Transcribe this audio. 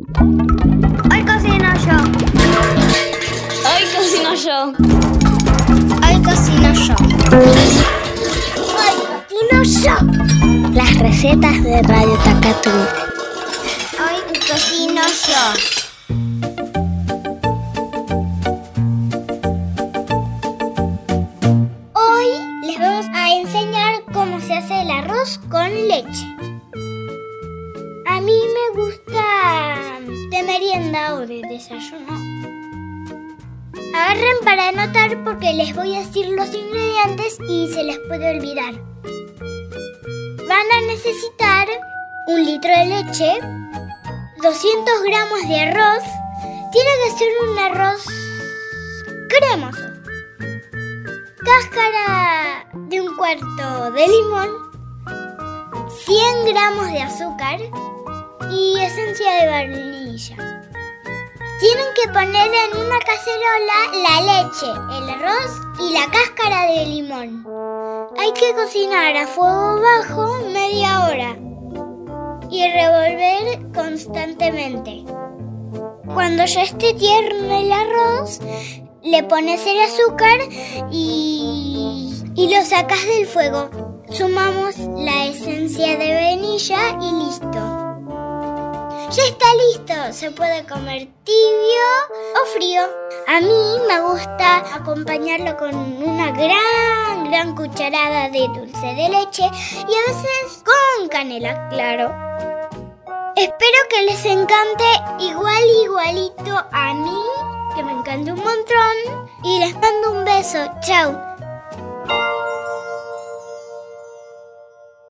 Hoy cocino yo. Hoy cocino yo. Hoy cocino yo. Hoy cocino yo. Las recetas de Radio Takatu. Hoy cocino yo. Hoy les vamos a enseñar cómo se hace el arroz con leche. A mí me gusta merienda o de desayuno. Agarren para anotar porque les voy a decir los ingredientes y se les puede olvidar. Van a necesitar un litro de leche, 200 gramos de arroz. Tiene que ser un arroz cremoso. Cáscara de un cuarto de limón, 100 gramos de azúcar y esencia de vainilla. Tienen que poner en una cacerola la leche, el arroz y la cáscara de limón. Hay que cocinar a fuego bajo media hora y revolver constantemente. Cuando ya esté tierno el arroz, le pones el azúcar y, y lo sacas del fuego. Sumamos la esencia de vainilla y listo. Listo, se puede comer tibio o frío. A mí me gusta acompañarlo con una gran, gran cucharada de dulce de leche y a veces con canela, claro. Espero que les encante igual, igualito a mí, que me encanta un montón. Y les mando un beso, chao.